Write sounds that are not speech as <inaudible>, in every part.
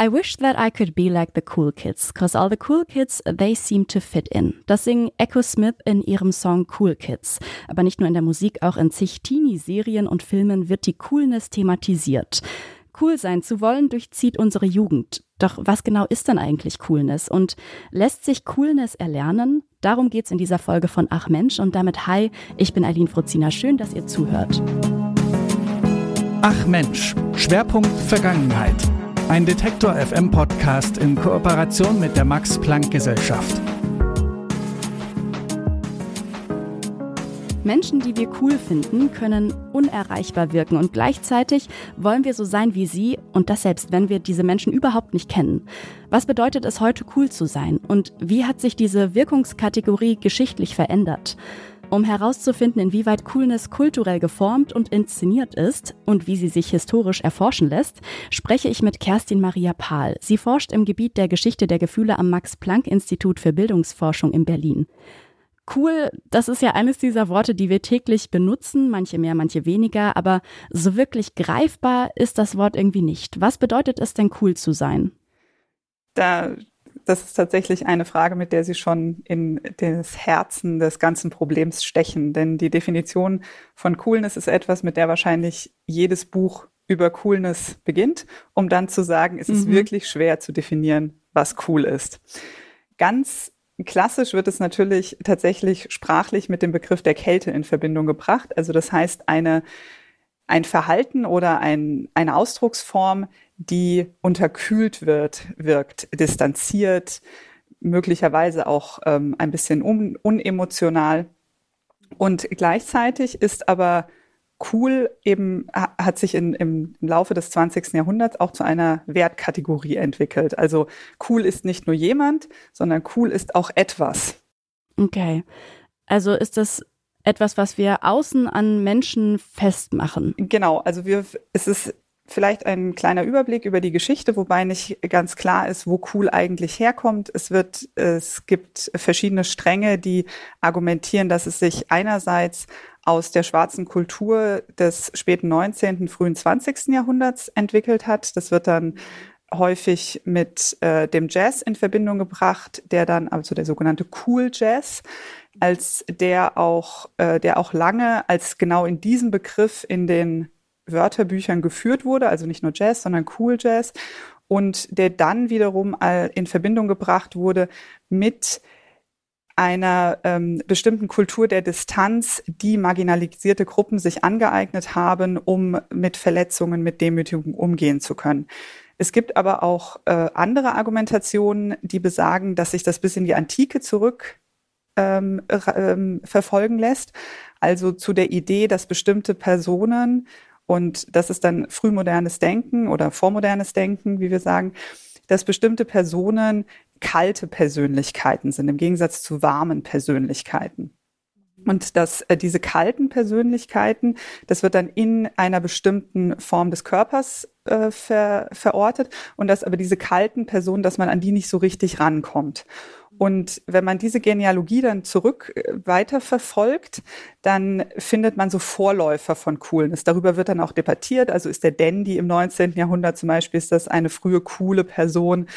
I wish that I could be like the cool kids, cause all the cool kids, they seem to fit in. Das singen Echo Smith in ihrem Song Cool Kids. Aber nicht nur in der Musik, auch in zig Teenie-Serien und Filmen wird die Coolness thematisiert. Cool sein zu wollen durchzieht unsere Jugend. Doch was genau ist denn eigentlich Coolness? Und lässt sich Coolness erlernen? Darum geht's in dieser Folge von Ach Mensch und damit hi, ich bin Eileen Fruzina. Schön, dass ihr zuhört. Ach Mensch, Schwerpunkt Vergangenheit. Ein Detektor FM Podcast in Kooperation mit der Max Planck Gesellschaft. Menschen, die wir cool finden, können unerreichbar wirken und gleichzeitig wollen wir so sein wie sie und das selbst, wenn wir diese Menschen überhaupt nicht kennen. Was bedeutet es heute cool zu sein und wie hat sich diese Wirkungskategorie geschichtlich verändert? Um herauszufinden, inwieweit Coolness kulturell geformt und inszeniert ist und wie sie sich historisch erforschen lässt, spreche ich mit Kerstin Maria Pahl. Sie forscht im Gebiet der Geschichte der Gefühle am Max-Planck-Institut für Bildungsforschung in Berlin. Cool, das ist ja eines dieser Worte, die wir täglich benutzen, manche mehr, manche weniger, aber so wirklich greifbar ist das Wort irgendwie nicht. Was bedeutet es denn cool zu sein? Da das ist tatsächlich eine Frage, mit der Sie schon in das Herzen des ganzen Problems stechen. Denn die Definition von Coolness ist etwas, mit der wahrscheinlich jedes Buch über Coolness beginnt, um dann zu sagen, es ist mhm. wirklich schwer zu definieren, was cool ist. Ganz klassisch wird es natürlich tatsächlich sprachlich mit dem Begriff der Kälte in Verbindung gebracht. Also das heißt, eine, ein Verhalten oder ein, eine Ausdrucksform, die unterkühlt wird, wirkt, distanziert, möglicherweise auch ähm, ein bisschen un unemotional. Und gleichzeitig ist aber cool eben, hat sich in, im, Laufe des 20. Jahrhunderts auch zu einer Wertkategorie entwickelt. Also cool ist nicht nur jemand, sondern cool ist auch etwas. Okay. Also ist das etwas, was wir außen an Menschen festmachen? Genau. Also wir, es ist vielleicht ein kleiner Überblick über die Geschichte, wobei nicht ganz klar ist, wo cool eigentlich herkommt. Es wird, es gibt verschiedene Stränge, die argumentieren, dass es sich einerseits aus der schwarzen Kultur des späten 19., frühen 20. Jahrhunderts entwickelt hat. Das wird dann häufig mit äh, dem Jazz in Verbindung gebracht, der dann, also der sogenannte Cool Jazz, als der auch, äh, der auch lange als genau in diesem Begriff in den Wörterbüchern geführt wurde, also nicht nur Jazz, sondern Cool Jazz, und der dann wiederum in Verbindung gebracht wurde mit einer ähm, bestimmten Kultur der Distanz, die marginalisierte Gruppen sich angeeignet haben, um mit Verletzungen, mit Demütigung umgehen zu können. Es gibt aber auch äh, andere Argumentationen, die besagen, dass sich das bis in die Antike zurück ähm, ähm, verfolgen lässt. Also zu der Idee, dass bestimmte Personen und das ist dann frühmodernes Denken oder vormodernes Denken, wie wir sagen, dass bestimmte Personen kalte Persönlichkeiten sind, im Gegensatz zu warmen Persönlichkeiten. Und dass äh, diese kalten Persönlichkeiten, das wird dann in einer bestimmten Form des Körpers äh, ver, verortet und dass aber diese kalten Personen, dass man an die nicht so richtig rankommt. Und wenn man diese Genealogie dann zurück äh, weiter verfolgt, dann findet man so Vorläufer von Coolness. Darüber wird dann auch debattiert. Also ist der Dandy im 19. Jahrhundert zum Beispiel, ist das eine frühe coole Person?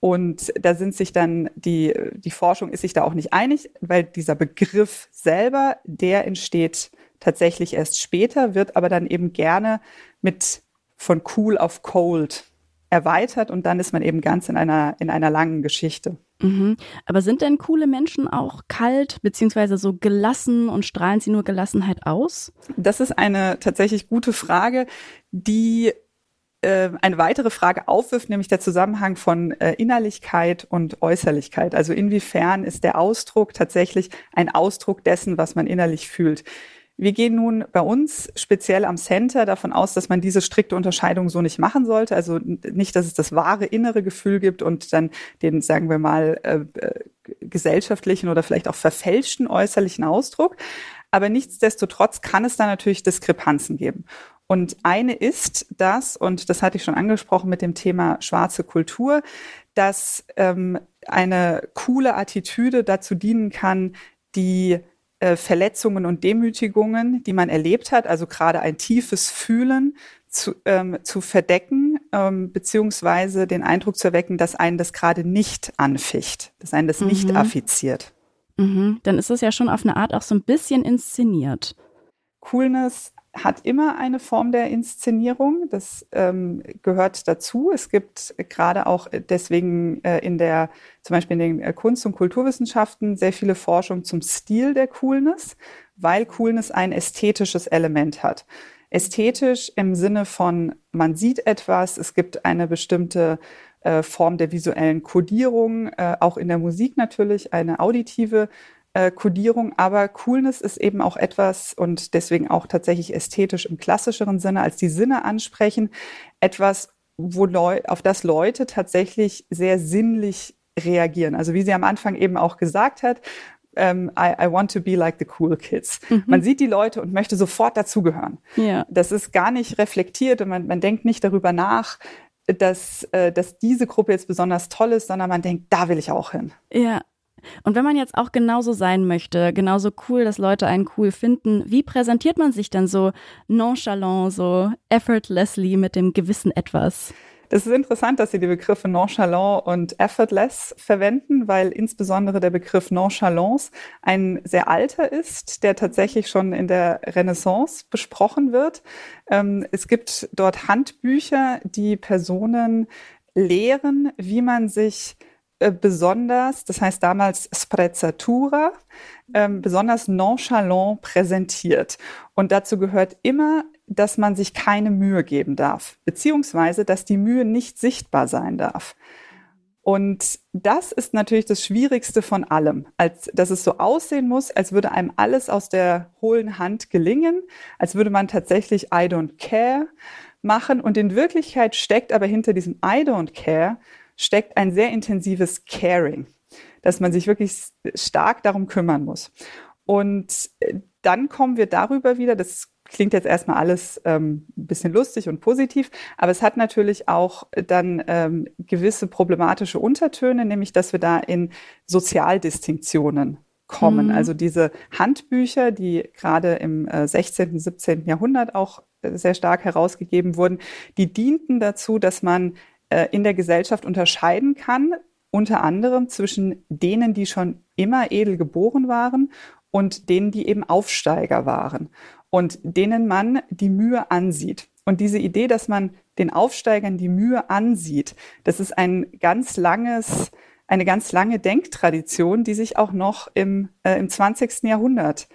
Und da sind sich dann die, die Forschung ist sich da auch nicht einig, weil dieser Begriff selber, der entsteht tatsächlich erst später, wird aber dann eben gerne mit von cool auf cold erweitert und dann ist man eben ganz in einer, in einer langen Geschichte. Mhm. Aber sind denn coole Menschen auch kalt, beziehungsweise so gelassen und strahlen sie nur Gelassenheit aus? Das ist eine tatsächlich gute Frage, die äh, eine weitere Frage aufwirft, nämlich der Zusammenhang von äh, Innerlichkeit und Äußerlichkeit. Also inwiefern ist der Ausdruck tatsächlich ein Ausdruck dessen, was man innerlich fühlt. Wir gehen nun bei uns speziell am Center davon aus, dass man diese strikte Unterscheidung so nicht machen sollte. Also nicht, dass es das wahre innere Gefühl gibt und dann den, sagen wir mal, äh, äh, gesellschaftlichen oder vielleicht auch verfälschten äußerlichen Ausdruck. Aber nichtsdestotrotz kann es da natürlich Diskrepanzen geben. Und eine ist das, und das hatte ich schon angesprochen mit dem Thema schwarze Kultur, dass ähm, eine coole Attitüde dazu dienen kann, die äh, Verletzungen und Demütigungen, die man erlebt hat, also gerade ein tiefes Fühlen zu, ähm, zu verdecken, ähm, beziehungsweise den Eindruck zu erwecken, dass einen das gerade nicht anficht, dass einen das mhm. nicht affiziert. Mhm. Dann ist es ja schon auf eine Art auch so ein bisschen inszeniert. Coolness hat immer eine Form der Inszenierung. Das ähm, gehört dazu. Es gibt gerade auch deswegen äh, in der, zum Beispiel in den äh, Kunst- und Kulturwissenschaften sehr viele Forschung zum Stil der Coolness, weil Coolness ein ästhetisches Element hat. Ästhetisch im Sinne von, man sieht etwas, es gibt eine bestimmte äh, Form der visuellen Kodierung, äh, auch in der Musik natürlich eine auditive äh, Kodierung, aber Coolness ist eben auch etwas und deswegen auch tatsächlich ästhetisch im klassischeren Sinne als die Sinne ansprechen, etwas, wo Leu auf das Leute tatsächlich sehr sinnlich reagieren. Also wie sie am Anfang eben auch gesagt hat, um, ähm, I, I, want to be like the cool kids. Mhm. Man sieht die Leute und möchte sofort dazugehören. Ja. Das ist gar nicht reflektiert und man, man denkt nicht darüber nach, dass, äh, dass diese Gruppe jetzt besonders toll ist, sondern man denkt, da will ich auch hin. Ja, und wenn man jetzt auch genauso sein möchte, genauso cool, dass Leute einen cool finden, wie präsentiert man sich dann so nonchalant, so effortlessly mit dem gewissen Etwas? Das ist interessant, dass Sie die Begriffe nonchalant und effortless verwenden, weil insbesondere der Begriff nonchalance ein sehr alter ist, der tatsächlich schon in der Renaissance besprochen wird. Ähm, es gibt dort Handbücher, die Personen lehren, wie man sich äh, besonders, das heißt damals Sprezzatura, ähm, besonders nonchalant präsentiert. Und dazu gehört immer, dass man sich keine Mühe geben darf, beziehungsweise dass die Mühe nicht sichtbar sein darf. Und das ist natürlich das Schwierigste von allem, als dass es so aussehen muss, als würde einem alles aus der hohlen Hand gelingen, als würde man tatsächlich I don't care machen. Und in Wirklichkeit steckt aber hinter diesem I don't care steckt ein sehr intensives Caring, dass man sich wirklich stark darum kümmern muss. Und äh, dann kommen wir darüber wieder, das klingt jetzt erstmal alles ähm, ein bisschen lustig und positiv, aber es hat natürlich auch dann ähm, gewisse problematische Untertöne, nämlich dass wir da in Sozialdistinktionen kommen. Mhm. Also diese Handbücher, die gerade im äh, 16., 17. Jahrhundert auch äh, sehr stark herausgegeben wurden, die dienten dazu, dass man äh, in der Gesellschaft unterscheiden kann, unter anderem zwischen denen, die schon immer edel geboren waren und denen, die eben Aufsteiger waren und denen man die Mühe ansieht. Und diese Idee, dass man den Aufsteigern die Mühe ansieht, das ist ein ganz langes, eine ganz lange Denktradition, die sich auch noch im, äh, im 20. Jahrhundert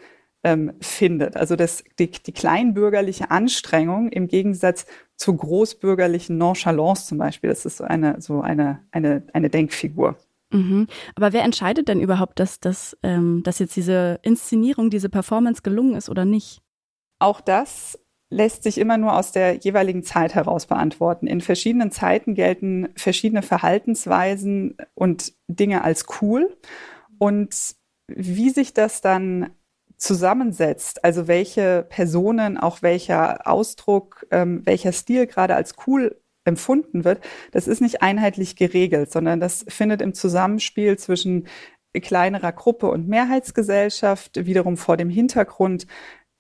ähm, findet. Also das, die, die kleinbürgerliche Anstrengung im Gegensatz zur großbürgerlichen Nonchalance zum Beispiel. Das ist so eine, so eine, eine, eine Denkfigur. Mhm. Aber wer entscheidet denn überhaupt, dass, dass, ähm, dass jetzt diese Inszenierung, diese Performance gelungen ist oder nicht? Auch das lässt sich immer nur aus der jeweiligen Zeit heraus beantworten. In verschiedenen Zeiten gelten verschiedene Verhaltensweisen und Dinge als cool. Und wie sich das dann zusammensetzt, also welche Personen, auch welcher Ausdruck, ähm, welcher Stil gerade als cool empfunden wird, das ist nicht einheitlich geregelt, sondern das findet im Zusammenspiel zwischen kleinerer Gruppe und Mehrheitsgesellschaft wiederum vor dem Hintergrund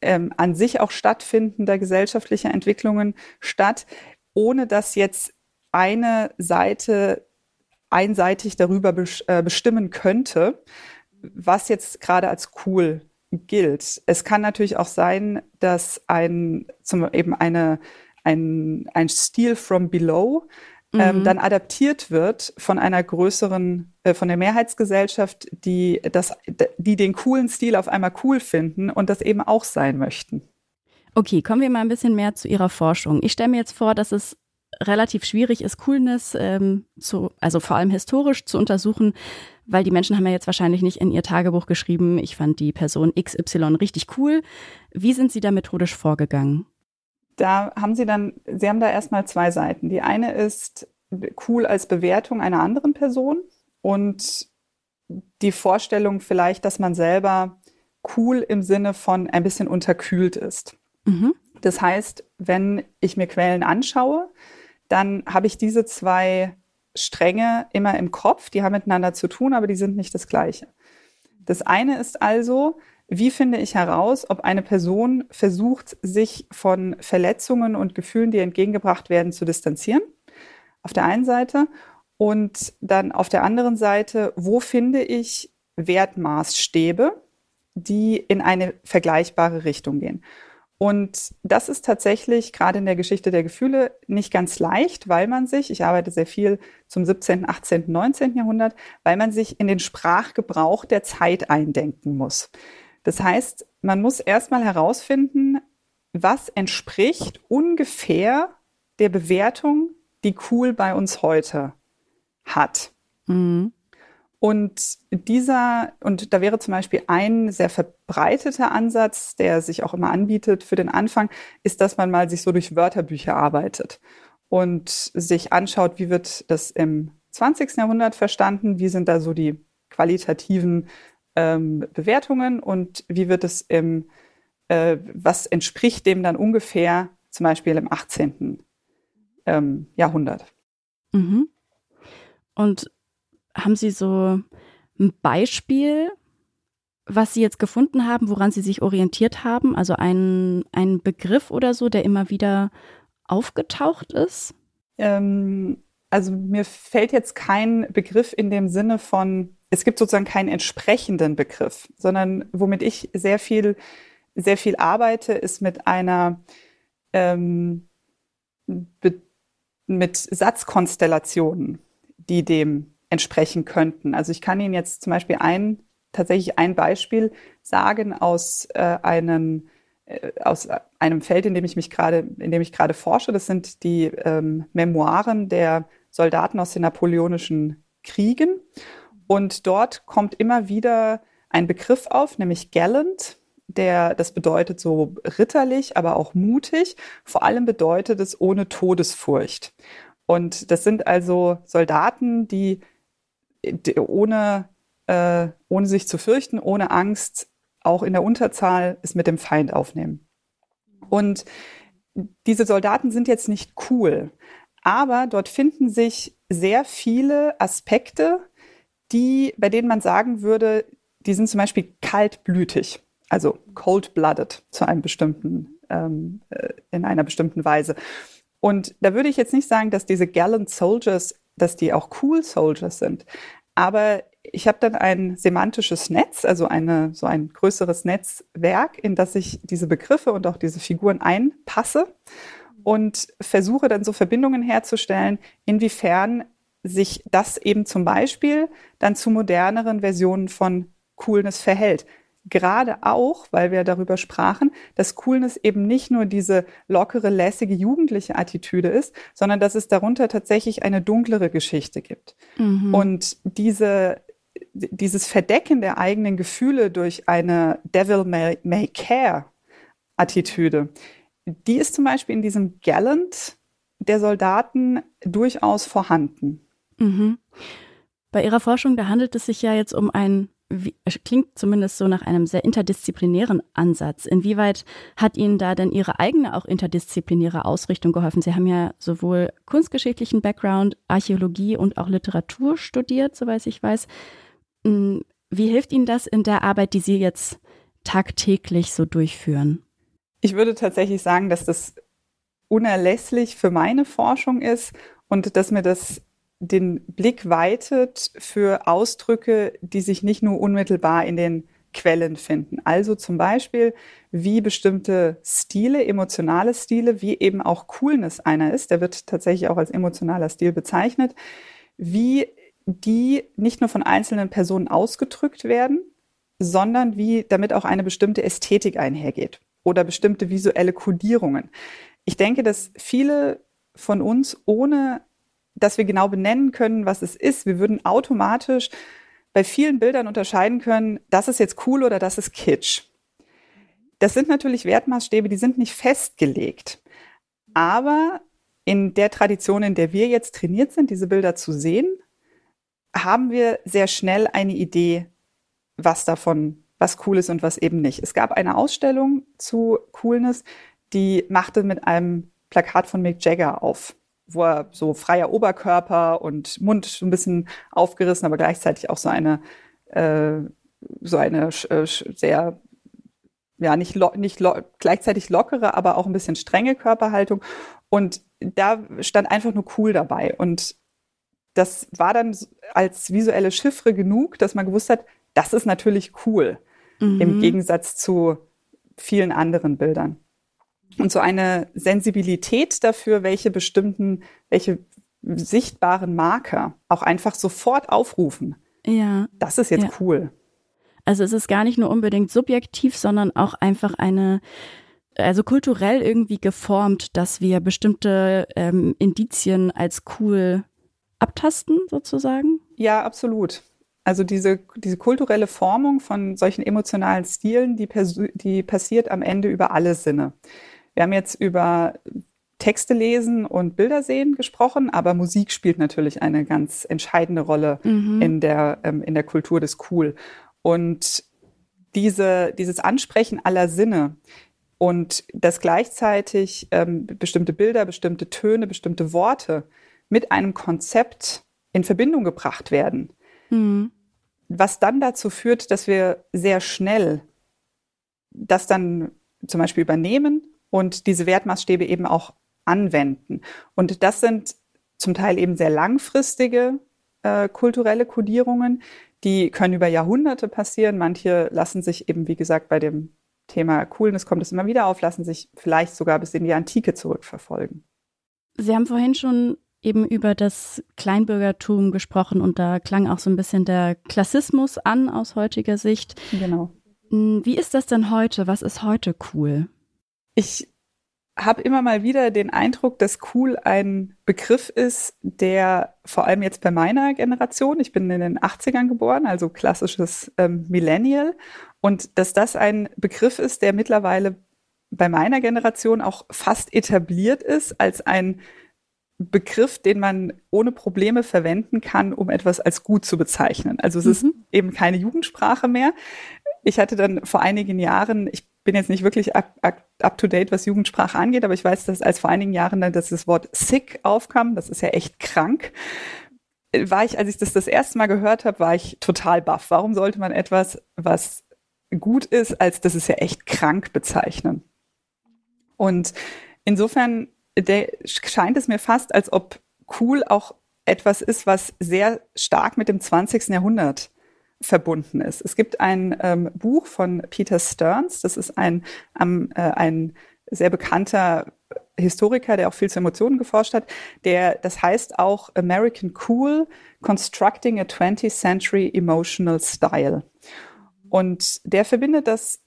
ähm, an sich auch stattfindender gesellschaftlicher Entwicklungen statt, ohne dass jetzt eine Seite einseitig darüber äh, bestimmen könnte, was jetzt gerade als cool gilt. Es kann natürlich auch sein, dass ein, zum, eben eine, ein, ein Stil from below ähm, mhm. dann adaptiert wird von einer größeren, äh, von der Mehrheitsgesellschaft, die, das, die den coolen Stil auf einmal cool finden und das eben auch sein möchten. Okay, kommen wir mal ein bisschen mehr zu Ihrer Forschung. Ich stelle mir jetzt vor, dass es relativ schwierig ist, Coolness ähm, zu, also vor allem historisch zu untersuchen, weil die Menschen haben ja jetzt wahrscheinlich nicht in ihr Tagebuch geschrieben, ich fand die Person XY richtig cool. Wie sind Sie da methodisch vorgegangen? Da haben Sie dann, Sie haben da erstmal zwei Seiten. Die eine ist cool als Bewertung einer anderen Person und die Vorstellung vielleicht, dass man selber cool im Sinne von ein bisschen unterkühlt ist. Mhm. Das heißt, wenn ich mir Quellen anschaue, dann habe ich diese zwei Stränge immer im Kopf, die haben miteinander zu tun, aber die sind nicht das gleiche. Das eine ist also, wie finde ich heraus, ob eine Person versucht, sich von Verletzungen und Gefühlen, die entgegengebracht werden, zu distanzieren? Auf der einen Seite. Und dann auf der anderen Seite, wo finde ich Wertmaßstäbe, die in eine vergleichbare Richtung gehen? Und das ist tatsächlich gerade in der Geschichte der Gefühle nicht ganz leicht, weil man sich, ich arbeite sehr viel zum 17., 18., 19. Jahrhundert, weil man sich in den Sprachgebrauch der Zeit eindenken muss. Das heißt, man muss erstmal herausfinden, was entspricht ungefähr der Bewertung, die cool bei uns heute hat. Mhm. Und dieser, und da wäre zum Beispiel ein sehr verbreiteter Ansatz, der sich auch immer anbietet für den Anfang, ist, dass man mal sich so durch Wörterbücher arbeitet und sich anschaut, wie wird das im 20. Jahrhundert verstanden, wie sind da so die qualitativen ähm, Bewertungen und wie wird es im, äh, was entspricht dem dann ungefähr zum Beispiel im 18. Ähm, Jahrhundert. Mhm. Und haben Sie so ein Beispiel, was Sie jetzt gefunden haben, woran Sie sich orientiert haben? Also ein, ein Begriff oder so, der immer wieder aufgetaucht ist? Ähm, also mir fällt jetzt kein Begriff in dem Sinne von, es gibt sozusagen keinen entsprechenden Begriff, sondern womit ich sehr viel, sehr viel arbeite, ist mit einer ähm, mit Satzkonstellationen, die dem entsprechen könnten. Also ich kann Ihnen jetzt zum Beispiel ein, tatsächlich ein Beispiel sagen aus äh, einem äh, aus einem Feld, in dem ich mich gerade, in dem ich gerade forsche. Das sind die ähm, Memoiren der Soldaten aus den napoleonischen Kriegen. Und dort kommt immer wieder ein Begriff auf, nämlich gallant. Der, das bedeutet so ritterlich, aber auch mutig. Vor allem bedeutet es ohne Todesfurcht. Und das sind also Soldaten, die ohne, äh, ohne sich zu fürchten, ohne Angst, auch in der Unterzahl es mit dem Feind aufnehmen. Und diese Soldaten sind jetzt nicht cool, aber dort finden sich sehr viele Aspekte, die, bei denen man sagen würde, die sind zum Beispiel kaltblütig, also cold-blooded zu einem bestimmten, ähm, äh, in einer bestimmten Weise. Und da würde ich jetzt nicht sagen, dass diese gallant Soldiers dass die auch cool Soldiers sind. Aber ich habe dann ein semantisches Netz, also eine, so ein größeres Netzwerk, in das ich diese Begriffe und auch diese Figuren einpasse und versuche dann so Verbindungen herzustellen, inwiefern sich das eben zum Beispiel dann zu moderneren Versionen von Coolness verhält. Gerade auch, weil wir darüber sprachen, dass Coolness eben nicht nur diese lockere, lässige, jugendliche Attitüde ist, sondern dass es darunter tatsächlich eine dunklere Geschichte gibt. Mhm. Und diese, dieses Verdecken der eigenen Gefühle durch eine Devil may, may care Attitüde, die ist zum Beispiel in diesem Gallant der Soldaten durchaus vorhanden. Mhm. Bei Ihrer Forschung, da handelt es sich ja jetzt um ein klingt zumindest so nach einem sehr interdisziplinären Ansatz. Inwieweit hat Ihnen da denn Ihre eigene auch interdisziplinäre Ausrichtung geholfen? Sie haben ja sowohl kunstgeschichtlichen Background, Archäologie und auch Literatur studiert, soweit ich weiß. Hm, wie hilft Ihnen das in der Arbeit, die Sie jetzt tagtäglich so durchführen? Ich würde tatsächlich sagen, dass das unerlässlich für meine Forschung ist und dass mir das den Blick weitet für Ausdrücke, die sich nicht nur unmittelbar in den Quellen finden. Also zum Beispiel, wie bestimmte Stile, emotionale Stile, wie eben auch Coolness einer ist, der wird tatsächlich auch als emotionaler Stil bezeichnet, wie die nicht nur von einzelnen Personen ausgedrückt werden, sondern wie damit auch eine bestimmte Ästhetik einhergeht oder bestimmte visuelle Kodierungen. Ich denke, dass viele von uns ohne dass wir genau benennen können, was es ist. Wir würden automatisch bei vielen Bildern unterscheiden können, das ist jetzt cool oder das ist Kitsch. Das sind natürlich Wertmaßstäbe, die sind nicht festgelegt. Aber in der Tradition, in der wir jetzt trainiert sind, diese Bilder zu sehen, haben wir sehr schnell eine Idee, was davon, was cool ist und was eben nicht. Es gab eine Ausstellung zu Coolness, die machte mit einem Plakat von Mick Jagger auf wo er so freier Oberkörper und Mund so ein bisschen aufgerissen, aber gleichzeitig auch so eine, äh, so eine äh, sehr ja, nicht, lo nicht lo gleichzeitig lockere, aber auch ein bisschen strenge Körperhaltung. Und da stand einfach nur cool dabei. Und das war dann als visuelle Chiffre genug, dass man gewusst hat, das ist natürlich cool. Mhm. Im Gegensatz zu vielen anderen Bildern. Und so eine Sensibilität dafür, welche bestimmten, welche sichtbaren Marker auch einfach sofort aufrufen. Ja. Das ist jetzt ja. cool. Also es ist gar nicht nur unbedingt subjektiv, sondern auch einfach eine, also kulturell irgendwie geformt, dass wir bestimmte ähm, Indizien als cool abtasten, sozusagen? Ja, absolut. Also diese, diese kulturelle Formung von solchen emotionalen Stilen, die, die passiert am Ende über alle Sinne. Wir haben jetzt über Texte lesen und Bilder sehen gesprochen, aber Musik spielt natürlich eine ganz entscheidende Rolle mhm. in, der, ähm, in der Kultur des Cool. Und diese, dieses Ansprechen aller Sinne und dass gleichzeitig ähm, bestimmte Bilder, bestimmte Töne, bestimmte Worte mit einem Konzept in Verbindung gebracht werden, mhm. was dann dazu führt, dass wir sehr schnell das dann zum Beispiel übernehmen und diese Wertmaßstäbe eben auch anwenden. Und das sind zum Teil eben sehr langfristige äh, kulturelle Kodierungen, die können über Jahrhunderte passieren. Manche lassen sich eben, wie gesagt, bei dem Thema Coolness kommt es immer wieder auf, lassen sich vielleicht sogar bis in die Antike zurückverfolgen. Sie haben vorhin schon eben über das Kleinbürgertum gesprochen und da klang auch so ein bisschen der Klassismus an aus heutiger Sicht. Genau. Hm, wie ist das denn heute? Was ist heute cool? Ich habe immer mal wieder den Eindruck, dass cool ein Begriff ist, der vor allem jetzt bei meiner Generation, ich bin in den 80ern geboren, also klassisches ähm, Millennial, und dass das ein Begriff ist, der mittlerweile bei meiner Generation auch fast etabliert ist als ein Begriff, den man ohne Probleme verwenden kann, um etwas als gut zu bezeichnen. Also es mhm. ist eben keine Jugendsprache mehr. Ich hatte dann vor einigen Jahren, ich bin jetzt nicht wirklich up, up, up, to date, was Jugendsprache angeht, aber ich weiß, dass als vor einigen Jahren dann das Wort sick aufkam, das ist ja echt krank, war ich, als ich das das erste Mal gehört habe, war ich total baff. Warum sollte man etwas, was gut ist, als das ist ja echt krank bezeichnen? Und insofern scheint es mir fast, als ob cool auch etwas ist, was sehr stark mit dem 20. Jahrhundert verbunden ist. Es gibt ein ähm, Buch von Peter Stearns, das ist ein, ähm, äh, ein sehr bekannter Historiker, der auch viel zu Emotionen geforscht hat, der, das heißt auch American Cool, Constructing a 20th Century Emotional Style. Und der verbindet das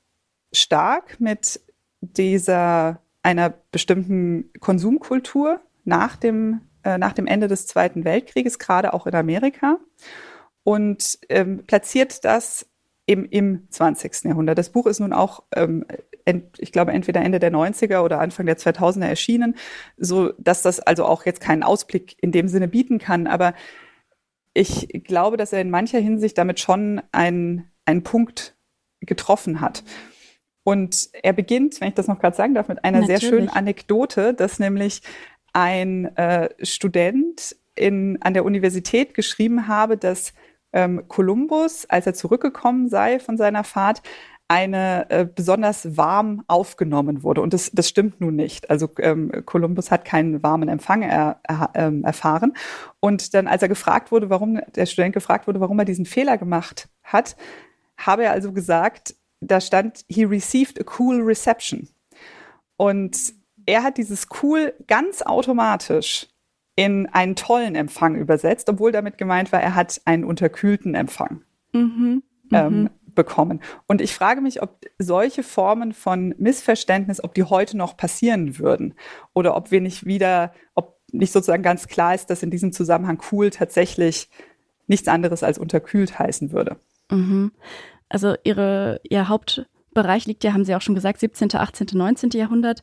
stark mit dieser, einer bestimmten Konsumkultur nach dem, äh, nach dem Ende des Zweiten Weltkrieges, gerade auch in Amerika und ähm, platziert das im, im 20. Jahrhundert. Das Buch ist nun auch, ähm, ent, ich glaube, entweder Ende der 90er oder Anfang der 2000er erschienen, so dass das also auch jetzt keinen Ausblick in dem Sinne bieten kann. Aber ich glaube, dass er in mancher Hinsicht damit schon einen, einen Punkt getroffen hat. Und er beginnt, wenn ich das noch gerade sagen darf, mit einer Natürlich. sehr schönen Anekdote, dass nämlich ein äh, Student in, an der Universität geschrieben habe, dass Kolumbus, als er zurückgekommen sei von seiner Fahrt, eine äh, besonders warm aufgenommen wurde. Und das, das stimmt nun nicht. Also ähm, Kolumbus hat keinen warmen Empfang er, er, ähm, erfahren. Und dann, als er gefragt wurde, warum, der Student gefragt wurde, warum er diesen Fehler gemacht hat, habe er also gesagt, da stand, he received a cool reception. Und er hat dieses cool ganz automatisch in einen tollen Empfang übersetzt, obwohl damit gemeint war, er hat einen unterkühlten Empfang mhm, ähm, mhm. bekommen. Und ich frage mich, ob solche Formen von Missverständnis, ob die heute noch passieren würden oder ob wir nicht wieder, ob nicht sozusagen ganz klar ist, dass in diesem Zusammenhang cool tatsächlich nichts anderes als unterkühlt heißen würde. Mhm. Also ihre, Ihr Hauptbereich liegt ja, haben Sie auch schon gesagt, 17., 18., 19. Jahrhundert.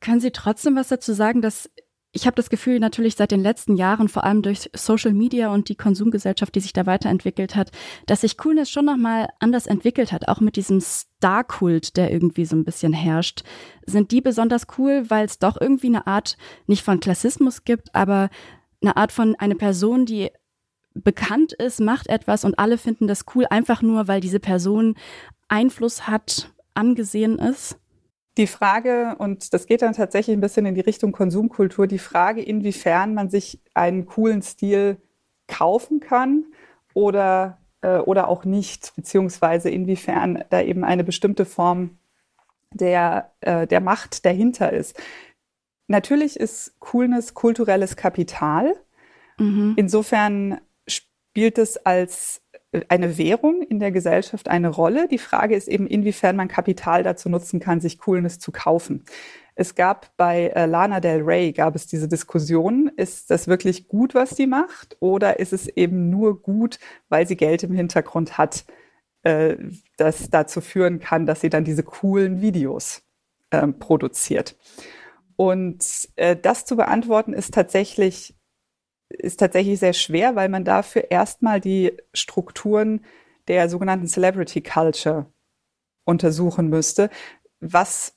Können Sie trotzdem was dazu sagen, dass ich habe das Gefühl, natürlich seit den letzten Jahren, vor allem durch Social Media und die Konsumgesellschaft, die sich da weiterentwickelt hat, dass sich Coolness schon nochmal anders entwickelt hat, auch mit diesem Star-Kult, der irgendwie so ein bisschen herrscht. Sind die besonders cool, weil es doch irgendwie eine Art, nicht von Klassismus gibt, aber eine Art von eine Person, die bekannt ist, macht etwas und alle finden das cool, einfach nur, weil diese Person Einfluss hat angesehen ist? Die Frage, und das geht dann tatsächlich ein bisschen in die Richtung Konsumkultur, die Frage, inwiefern man sich einen coolen Stil kaufen kann oder, äh, oder auch nicht, beziehungsweise inwiefern da eben eine bestimmte Form der, äh, der Macht dahinter ist. Natürlich ist Coolness kulturelles Kapital. Mhm. Insofern spielt es als eine Währung in der Gesellschaft eine Rolle. Die Frage ist eben, inwiefern man Kapital dazu nutzen kann, sich Coolness zu kaufen. Es gab bei äh, Lana Del Rey gab es diese Diskussion, ist das wirklich gut, was sie macht, oder ist es eben nur gut, weil sie Geld im Hintergrund hat, äh, das dazu führen kann, dass sie dann diese coolen Videos äh, produziert. Und äh, das zu beantworten ist tatsächlich ist tatsächlich sehr schwer, weil man dafür erstmal die Strukturen der sogenannten Celebrity Culture untersuchen müsste. Was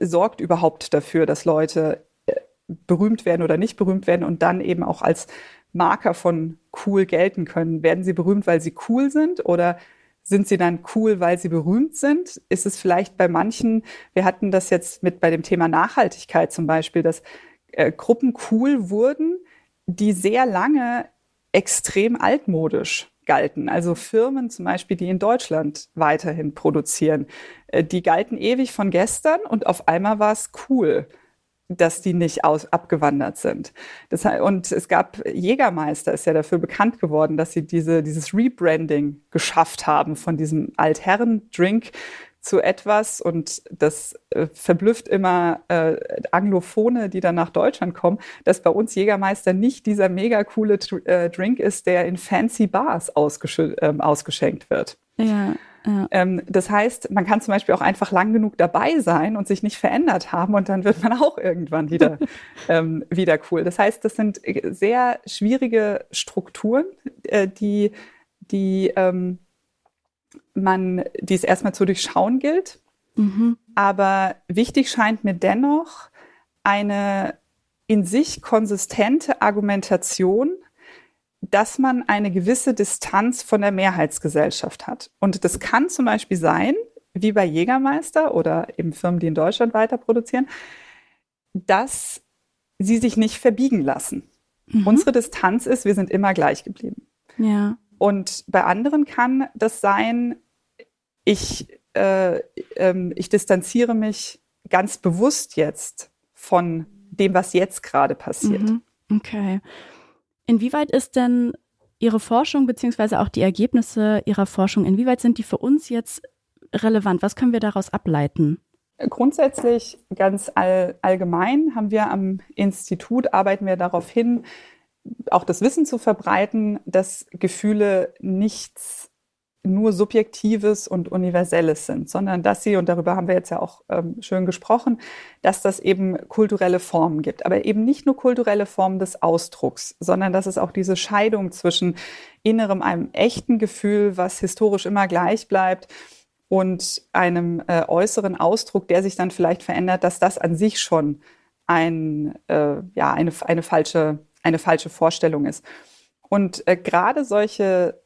sorgt überhaupt dafür, dass Leute äh, berühmt werden oder nicht berühmt werden und dann eben auch als Marker von cool gelten können? Werden sie berühmt, weil sie cool sind oder sind sie dann cool, weil sie berühmt sind? Ist es vielleicht bei manchen, wir hatten das jetzt mit bei dem Thema Nachhaltigkeit zum Beispiel, dass äh, Gruppen cool wurden, die sehr lange extrem altmodisch galten. Also Firmen zum Beispiel, die in Deutschland weiterhin produzieren, äh, die galten ewig von gestern und auf einmal war es cool dass die nicht aus, abgewandert sind. Das, und es gab, Jägermeister ist ja dafür bekannt geworden, dass sie diese, dieses Rebranding geschafft haben von diesem Altherren-Drink zu etwas und das äh, verblüfft immer äh, Anglophone, die dann nach Deutschland kommen, dass bei uns Jägermeister nicht dieser mega coole äh, Drink ist, der in fancy Bars äh, ausgeschenkt wird. Ja. Ja. Ähm, das heißt, man kann zum Beispiel auch einfach lang genug dabei sein und sich nicht verändert haben und dann wird man auch irgendwann wieder, <laughs> ähm, wieder cool. Das heißt, das sind äh, sehr schwierige Strukturen, äh, die, die ähm, man, die es erstmal zu durchschauen gilt. Mhm. Aber wichtig scheint mir dennoch eine in sich konsistente Argumentation, dass man eine gewisse Distanz von der Mehrheitsgesellschaft hat. Und das kann zum Beispiel sein, wie bei Jägermeister oder eben Firmen, die in Deutschland weiter produzieren, dass sie sich nicht verbiegen lassen. Mhm. Unsere Distanz ist, wir sind immer gleich geblieben. Ja. Und bei anderen kann das sein, ich, äh, äh, ich distanziere mich ganz bewusst jetzt von dem, was jetzt gerade passiert. Mhm. Okay. Inwieweit ist denn Ihre Forschung beziehungsweise auch die Ergebnisse Ihrer Forschung, inwieweit sind die für uns jetzt relevant? Was können wir daraus ableiten? Grundsätzlich ganz all, allgemein haben wir am Institut, arbeiten wir darauf hin, auch das Wissen zu verbreiten, dass Gefühle nichts nur Subjektives und Universelles sind, sondern dass sie, und darüber haben wir jetzt ja auch ähm, schön gesprochen, dass das eben kulturelle Formen gibt. Aber eben nicht nur kulturelle Formen des Ausdrucks, sondern dass es auch diese Scheidung zwischen innerem, einem echten Gefühl, was historisch immer gleich bleibt, und einem äh, äußeren Ausdruck, der sich dann vielleicht verändert, dass das an sich schon ein, äh, ja, eine, eine, falsche, eine falsche Vorstellung ist. Und äh, gerade solche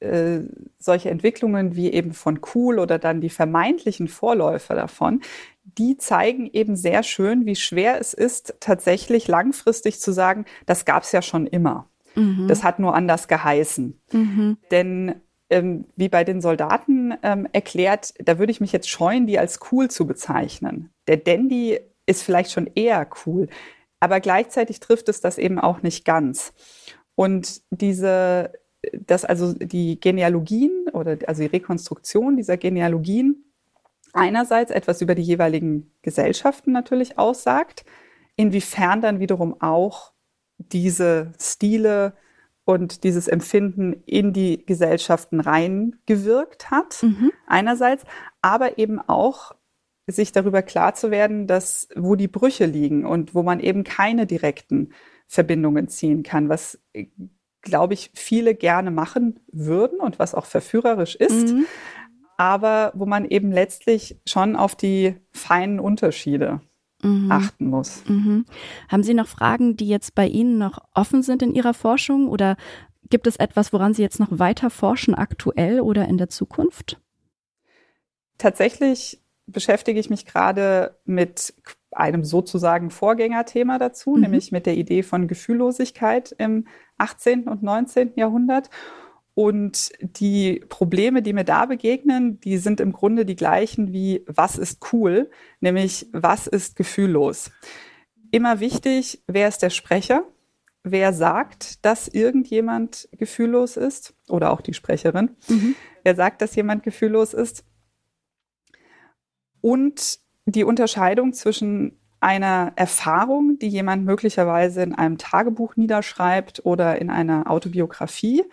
äh, solche Entwicklungen wie eben von Cool oder dann die vermeintlichen Vorläufer davon, die zeigen eben sehr schön, wie schwer es ist, tatsächlich langfristig zu sagen, das gab es ja schon immer. Mhm. Das hat nur anders geheißen. Mhm. Denn ähm, wie bei den Soldaten ähm, erklärt, da würde ich mich jetzt scheuen, die als cool zu bezeichnen. Der Dandy ist vielleicht schon eher cool, aber gleichzeitig trifft es das eben auch nicht ganz. Und diese, dass also die Genealogien oder also die Rekonstruktion dieser Genealogien einerseits etwas über die jeweiligen Gesellschaften natürlich aussagt, inwiefern dann wiederum auch diese Stile und dieses Empfinden in die Gesellschaften reingewirkt hat, mhm. einerseits, aber eben auch sich darüber klar zu werden, dass wo die Brüche liegen und wo man eben keine direkten Verbindungen ziehen kann, was glaube ich, viele gerne machen würden und was auch verführerisch ist, mhm. aber wo man eben letztlich schon auf die feinen Unterschiede mhm. achten muss. Mhm. Haben Sie noch Fragen, die jetzt bei Ihnen noch offen sind in Ihrer Forschung oder gibt es etwas, woran Sie jetzt noch weiter forschen, aktuell oder in der Zukunft? Tatsächlich beschäftige ich mich gerade mit einem sozusagen Vorgängerthema dazu, mhm. nämlich mit der Idee von Gefühllosigkeit im 18. und 19. Jahrhundert. Und die Probleme, die mir da begegnen, die sind im Grunde die gleichen wie was ist cool, nämlich was ist gefühllos. Immer wichtig, wer ist der Sprecher? Wer sagt, dass irgendjemand gefühllos ist? Oder auch die Sprecherin. Mhm. Wer sagt, dass jemand gefühllos ist? Und die Unterscheidung zwischen einer Erfahrung, die jemand möglicherweise in einem Tagebuch niederschreibt oder in einer Autobiografie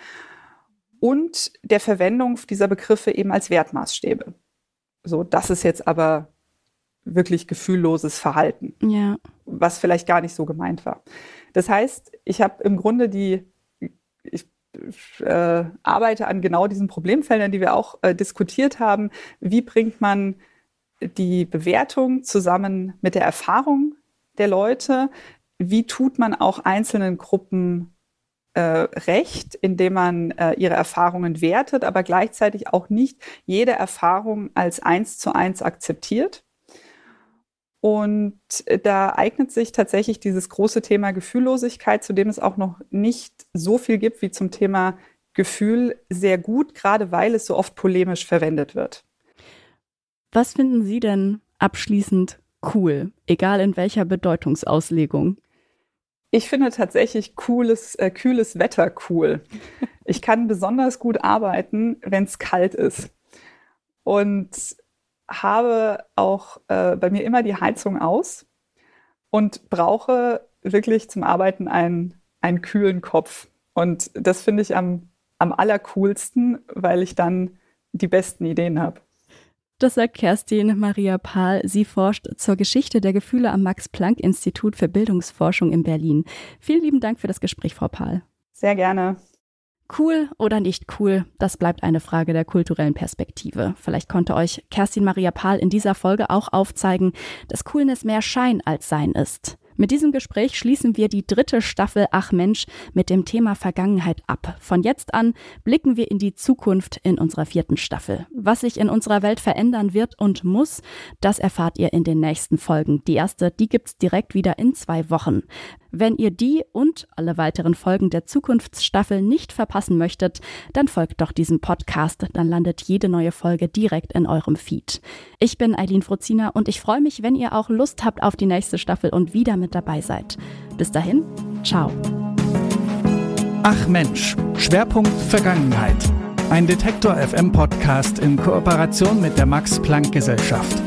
und der Verwendung dieser Begriffe eben als Wertmaßstäbe. So, das ist jetzt aber wirklich gefühlloses Verhalten, ja. was vielleicht gar nicht so gemeint war. Das heißt, ich habe im Grunde die, ich äh, arbeite an genau diesen Problemfeldern, die wir auch äh, diskutiert haben. Wie bringt man die Bewertung zusammen mit der Erfahrung der Leute. Wie tut man auch einzelnen Gruppen äh, recht, indem man äh, ihre Erfahrungen wertet, aber gleichzeitig auch nicht jede Erfahrung als eins zu eins akzeptiert? Und da eignet sich tatsächlich dieses große Thema Gefühllosigkeit, zu dem es auch noch nicht so viel gibt wie zum Thema Gefühl, sehr gut, gerade weil es so oft polemisch verwendet wird. Was finden Sie denn abschließend cool, egal in welcher Bedeutungsauslegung? Ich finde tatsächlich cooles, äh, kühles Wetter cool. Ich kann besonders gut arbeiten, wenn es kalt ist. Und habe auch äh, bei mir immer die Heizung aus und brauche wirklich zum Arbeiten einen, einen kühlen Kopf. Und das finde ich am, am allercoolsten, weil ich dann die besten Ideen habe. Das sagt Kerstin Maria Pahl. Sie forscht zur Geschichte der Gefühle am Max-Planck-Institut für Bildungsforschung in Berlin. Vielen lieben Dank für das Gespräch, Frau Pahl. Sehr gerne. Cool oder nicht cool, das bleibt eine Frage der kulturellen Perspektive. Vielleicht konnte euch Kerstin Maria Pahl in dieser Folge auch aufzeigen, dass Coolness mehr Schein als Sein ist. Mit diesem Gespräch schließen wir die dritte Staffel Ach Mensch mit dem Thema Vergangenheit ab. Von jetzt an blicken wir in die Zukunft in unserer vierten Staffel. Was sich in unserer Welt verändern wird und muss, das erfahrt ihr in den nächsten Folgen. Die erste, die gibt's direkt wieder in zwei Wochen. Wenn ihr die und alle weiteren Folgen der Zukunftsstaffel nicht verpassen möchtet, dann folgt doch diesem Podcast, dann landet jede neue Folge direkt in eurem Feed. Ich bin Eileen Fruzina und ich freue mich, wenn ihr auch Lust habt auf die nächste Staffel und wieder mit dabei seid. Bis dahin, ciao. Ach Mensch, Schwerpunkt Vergangenheit. Ein Detektor FM Podcast in Kooperation mit der Max Planck Gesellschaft.